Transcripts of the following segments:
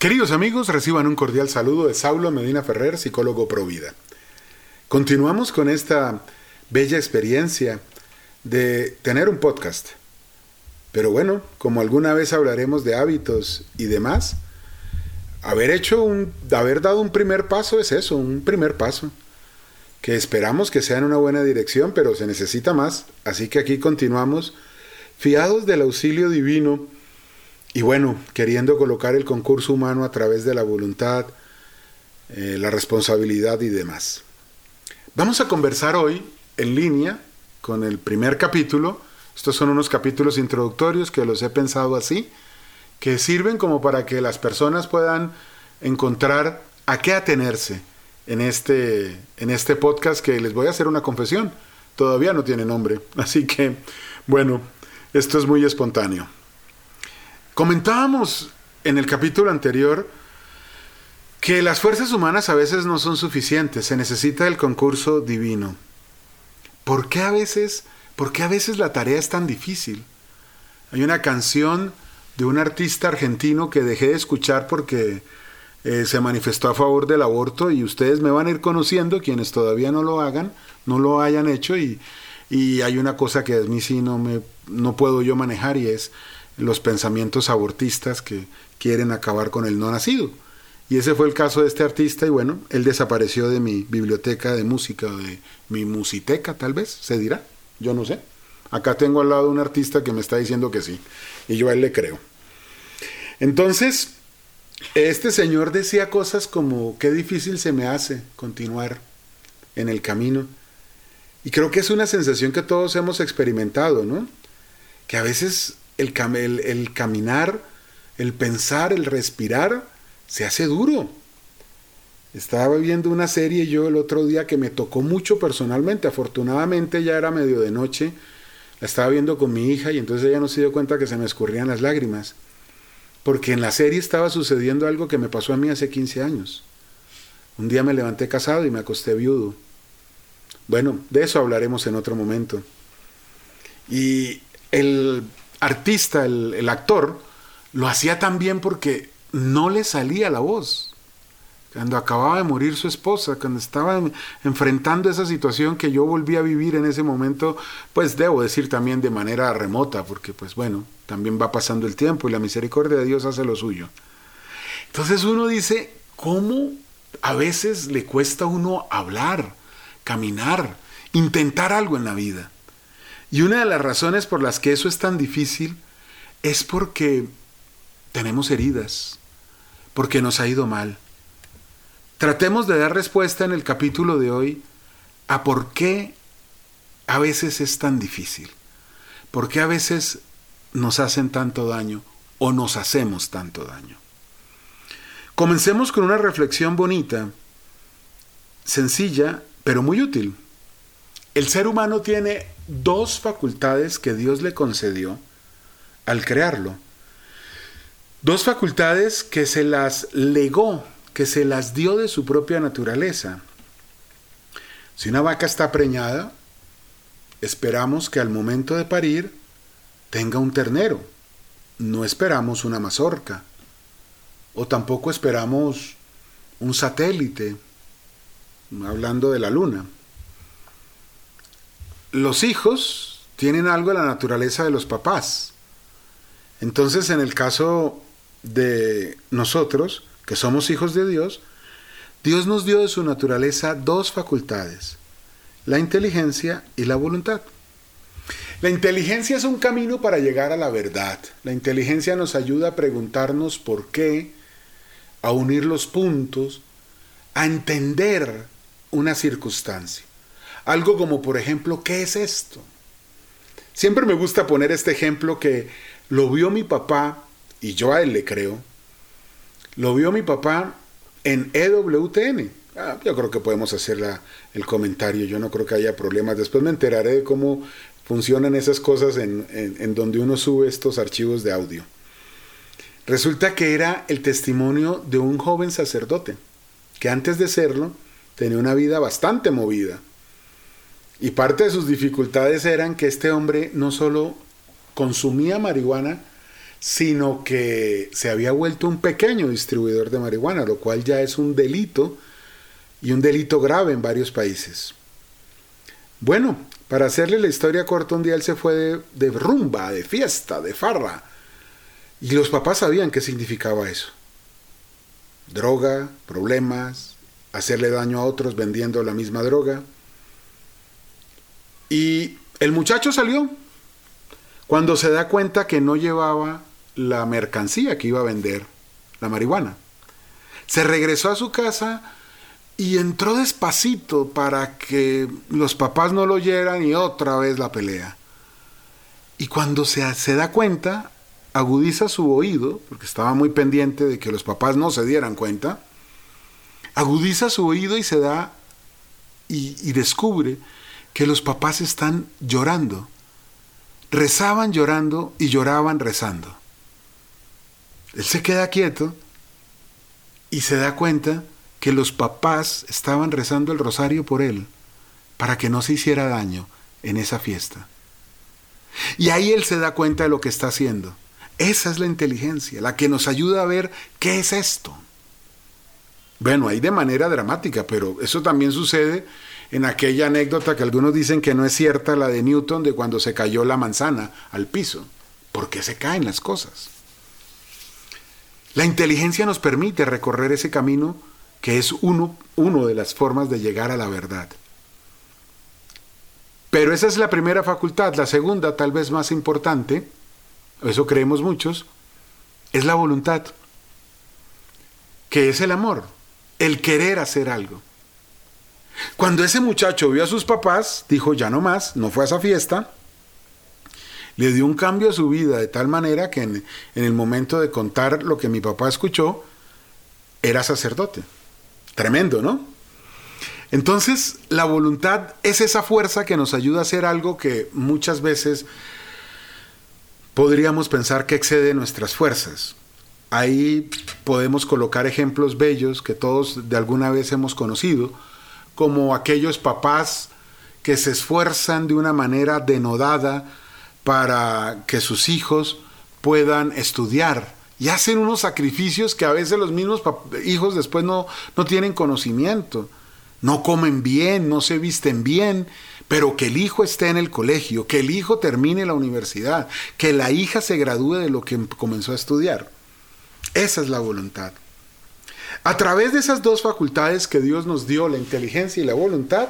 Queridos amigos, reciban un cordial saludo de Saulo Medina Ferrer, psicólogo Provida. Continuamos con esta bella experiencia de tener un podcast. Pero bueno, como alguna vez hablaremos de hábitos y demás, haber hecho un, haber dado un primer paso es eso, un primer paso. Que esperamos que sea en una buena dirección, pero se necesita más. Así que aquí continuamos, fiados del auxilio divino y bueno, queriendo colocar el concurso humano a través de la voluntad, eh, la responsabilidad y demás. Vamos a conversar hoy en línea con el primer capítulo. Estos son unos capítulos introductorios que los he pensado así, que sirven como para que las personas puedan encontrar a qué atenerse en este, en este podcast que les voy a hacer una confesión. Todavía no tiene nombre, así que bueno, esto es muy espontáneo. Comentábamos en el capítulo anterior que las fuerzas humanas a veces no son suficientes, se necesita el concurso divino. ¿Por qué a veces, por qué a veces la tarea es tan difícil? Hay una canción de un artista argentino que dejé de escuchar porque eh, se manifestó a favor del aborto y ustedes me van a ir conociendo, quienes todavía no lo hagan, no lo hayan hecho y, hay una cosa que a mí sí no, me, no puedo yo manejar y es los pensamientos abortistas que quieren acabar con el no nacido. Y ese fue el caso de este artista y bueno, él desapareció de mi biblioteca de música, de mi musiteca tal vez, se dirá, yo no sé. Acá tengo al lado un artista que me está diciendo que sí, y yo a él le creo. Entonces, este señor decía cosas como, qué difícil se me hace continuar en el camino. Y creo que es una sensación que todos hemos experimentado, ¿no? Que a veces el, el, caminar, el pensar, el respirar, se hace duro. Estaba viendo una serie yo el otro día que me tocó mucho personalmente. Afortunadamente ya era medio de noche. La estaba viendo con mi hija y entonces ella no se dio cuenta que se me escurrían las lágrimas. Porque en la serie estaba sucediendo algo que me pasó a mí hace 15 años. Un día me levanté casado y me acosté viudo. Bueno, de eso hablaremos en otro momento. Y el artista, el, actor, lo hacía también porque no le salía la voz. Cuando acababa de morir su esposa, cuando estaba enfrentando esa situación que yo volví a vivir en ese momento, pues debo decir también de manera remota, porque pues bueno, también va pasando el tiempo y la misericordia de Dios hace lo suyo. Entonces uno dice, ¿cómo a veces le cuesta a uno hablar, caminar, intentar algo en la vida? Y una de las razones por las que eso es tan difícil es porque tenemos heridas, porque nos ha ido mal. Tratemos de dar respuesta en el capítulo de hoy a por qué a veces es tan difícil, por qué a veces nos hacen tanto daño o nos hacemos tanto daño. Comencemos con una reflexión bonita, sencilla, pero muy útil. El ser humano tiene dos facultades que Dios le concedió al crearlo. Dos facultades que se las legó, que se las dio de su propia naturaleza. Si una vaca está preñada, esperamos que al momento de parir tenga un ternero. No esperamos una mazorca. O tampoco esperamos un satélite, hablando de la luna los hijos tienen algo de la naturaleza de los papás. Entonces, en el caso de nosotros, que somos hijos de Dios, Dios nos dio de su naturaleza dos facultades, la inteligencia y la voluntad. La inteligencia es un camino para llegar a la verdad. La inteligencia nos ayuda a preguntarnos por qué, a unir los puntos, a entender una circunstancia. Algo como, por ejemplo, ¿qué es esto? Siempre me gusta poner este ejemplo que lo vio mi papá, y yo a él le creo, lo vio mi papá en EWTN. Ah, yo creo que podemos hacer el comentario, yo no creo que haya problemas. Después me enteraré de cómo funcionan esas cosas en, en donde uno sube estos archivos de audio. Resulta que era el testimonio de un joven sacerdote, que antes de serlo tenía una vida bastante movida y parte de sus dificultades eran que este hombre no solo consumía marihuana, sino que se había vuelto un pequeño distribuidor de marihuana, lo cual ya es un delito y un delito grave en varios países. Bueno, para hacerle la historia corta, un día él se fue de, de rumba, de fiesta, de farra, y los papás sabían qué significaba eso. Droga, problemas, hacerle daño a otros vendiendo la misma droga. Y el muchacho salió cuando se da cuenta que no llevaba la mercancía que iba a vender, la marihuana. Se regresó a su casa y entró despacito para que los papás no lo oyeran y otra vez la pelea. Y cuando se, se da cuenta, agudiza su oído, porque estaba muy pendiente de que los papás no se dieran cuenta, agudiza su oído y se da y, y descubre que los papás están llorando. Rezaban llorando y lloraban rezando. Él se queda quieto y se da cuenta que los papás estaban rezando el rosario por él para que no se hiciera daño en esa fiesta. Y ahí él se da cuenta de lo que está haciendo. Esa es la inteligencia, la que nos ayuda a ver qué es esto. Bueno, ahí de manera dramática, pero eso también sucede en aquella anécdota que algunos dicen que no es cierta, la de Newton, de cuando se cayó la manzana al piso. ¿Por qué se caen las cosas? La inteligencia nos permite recorrer ese camino que es uno, uno de las formas de llegar a la verdad. Pero esa es la primera facultad. La segunda, tal vez más importante, eso creemos muchos, es la voluntad, que es el amor, el querer hacer algo. Cuando ese muchacho vio a sus papás, dijo, ya no más, no fue a esa fiesta, le dio un cambio a su vida de tal manera que en, en el momento de contar lo que mi papá escuchó, era sacerdote. Tremendo, ¿no? Entonces, la voluntad es esa fuerza que nos ayuda a hacer algo que muchas veces podríamos pensar que excede nuestras fuerzas. Ahí podemos colocar ejemplos bellos que todos de alguna vez hemos conocido, como aquellos papás que se esfuerzan de una manera denodada para que sus hijos puedan estudiar y hacen unos sacrificios que a veces los mismos hijos después no, no tienen conocimiento. No comen bien, no se visten bien, pero que el hijo esté en el colegio, que el hijo termine la universidad, que la hija se gradúe de lo que comenzó a estudiar. Esa es la voluntad. A través de esas dos facultades que Dios nos dio, la inteligencia y la voluntad,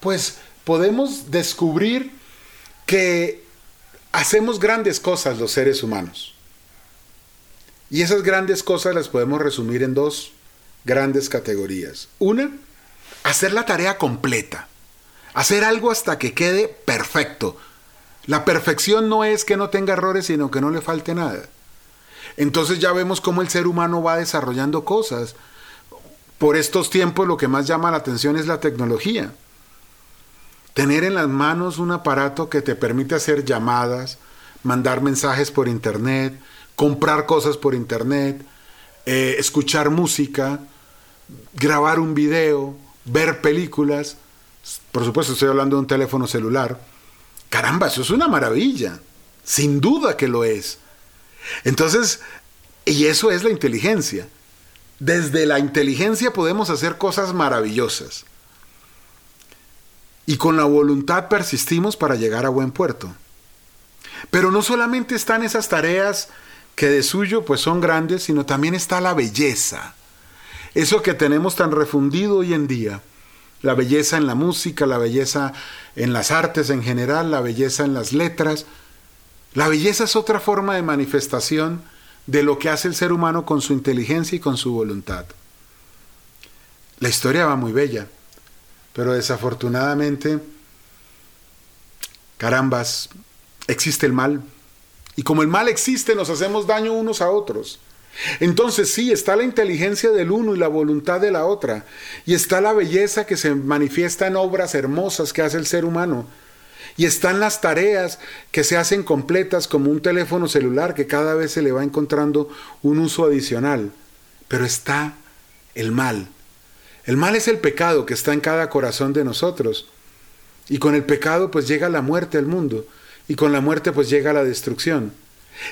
pues podemos descubrir que hacemos grandes cosas los seres humanos. Y esas grandes cosas las podemos resumir en dos grandes categorías. Una, hacer la tarea completa. Hacer algo hasta que quede perfecto. La perfección no es que no tenga errores, sino que no le falte nada. Entonces ya vemos cómo el ser humano va desarrollando cosas. Por estos tiempos lo que más llama la atención es la tecnología. Tener en las manos un aparato que te permite hacer llamadas, mandar mensajes por internet, comprar cosas por internet, eh, escuchar música, grabar un video, ver películas. Por supuesto, estoy hablando de un teléfono celular. Caramba, eso es una maravilla. Sin duda que lo es. Entonces, y eso es la inteligencia. Desde la inteligencia podemos hacer cosas maravillosas. Y con la voluntad persistimos para llegar a buen puerto. Pero no solamente están esas tareas que de suyo pues son grandes, sino también está la belleza. Eso que tenemos tan refundido hoy en día. La belleza en la música, la belleza en las artes en general, la belleza en las letras. La belleza es otra forma de manifestación de lo que hace el ser humano con su inteligencia y con su voluntad. La historia va muy bella, pero desafortunadamente, carambas, existe el mal, y como el mal existe, nos hacemos daño unos a otros. Entonces sí, está la inteligencia del uno y la voluntad de la otra. Y está la belleza que se manifiesta en obras hermosas que hace el ser humano. Y están las tareas que se hacen completas como un teléfono celular que cada vez se le va encontrando un uso adicional. Pero está el mal. El mal es el pecado que está en cada corazón de nosotros. Y con el pecado pues llega la muerte al mundo y con la muerte pues llega la destrucción.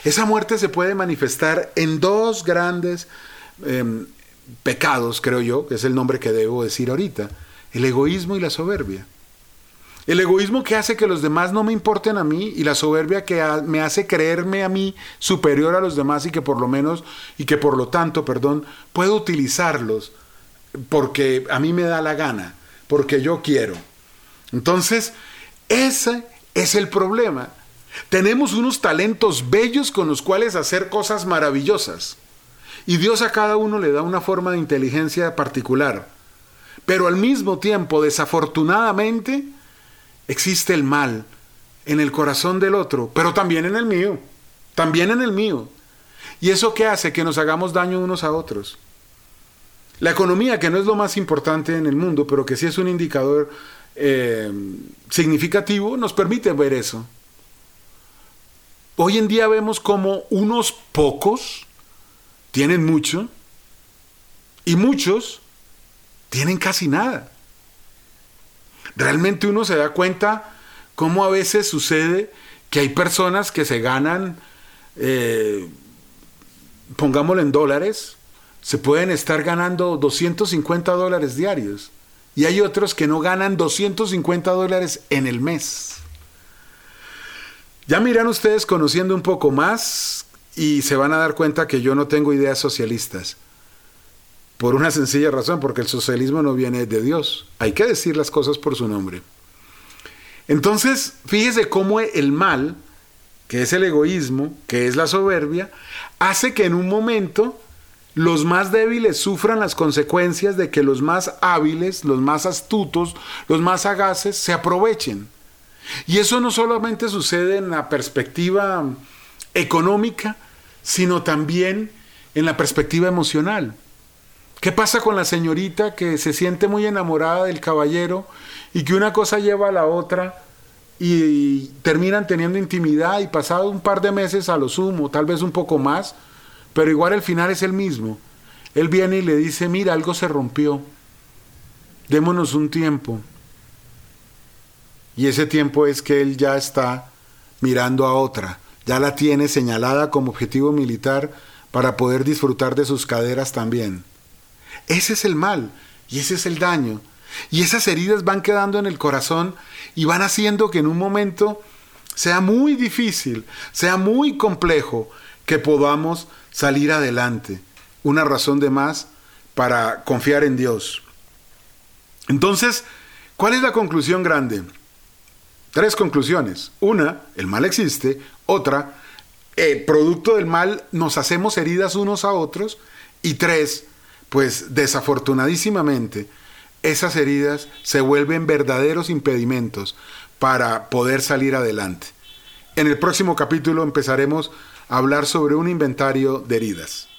Esa muerte se puede manifestar en dos grandes em, pecados, creo yo, que es el nombre que debo decir ahorita, el egoísmo y la soberbia. El egoísmo que hace que los demás no me importen a mí y la soberbia que me hace creerme a mí superior a los demás y que por lo menos y que por lo tanto, perdón, puedo utilizarlos porque a mí me da la gana, porque yo quiero. Entonces, ese es el problema. Tenemos unos talentos bellos con los cuales hacer cosas maravillosas. Y Dios a cada uno le da una forma de inteligencia particular. Pero al mismo tiempo, desafortunadamente, existe el mal en el corazón del otro, pero también en el mío, también en el mío. ¿Y eso qué hace? Que nos hagamos daño unos a otros. La economía, que no es lo más importante en el mundo, pero que sí es un indicador eh, significativo, nos permite ver eso. Hoy en día vemos como unos pocos tienen mucho y muchos tienen casi nada. Realmente uno se da cuenta cómo a veces sucede que hay personas que se ganan, eh, pongámoslo en dólares, se pueden estar ganando 250 dólares diarios. Y hay otros que no ganan 250 dólares en el mes. Ya miran ustedes conociendo un poco más y se van a dar cuenta que yo no tengo ideas socialistas. Por una sencilla razón, porque el socialismo no viene de Dios. Hay que decir las cosas por su nombre. Entonces, fíjese cómo el mal, que es el egoísmo, que es la soberbia, hace que en un momento los más débiles sufran las consecuencias de que los más hábiles, los más astutos, los más sagaces se aprovechen. Y eso no solamente sucede en la perspectiva económica, sino también en la perspectiva emocional. ¿Qué pasa con la señorita que se siente muy enamorada del caballero y que una cosa lleva a la otra y terminan teniendo intimidad y pasado un par de meses a lo sumo, tal vez un poco más, pero igual el final es el mismo. Él viene y le dice, mira, algo se rompió, démonos un tiempo. Y ese tiempo es que él ya está mirando a otra ya la tiene señalada como objetivo militar para poder disfrutar de sus caderas también. Ese es el mal y ese es el daño. Y esas heridas van quedando en el corazón y van haciendo que en un momento sea muy difícil, sea muy complejo que podamos salir adelante. Una razón de más para confiar en Dios. Entonces, ¿cuál es la conclusión grande? Tres conclusiones. Una, el mal existe. Otra, eh, producto del mal nos hacemos heridas unos a otros. Y tres, pues desafortunadísimamente, esas heridas se vuelven verdaderos impedimentos para poder salir adelante. En el próximo capítulo empezaremos a hablar sobre un inventario de heridas.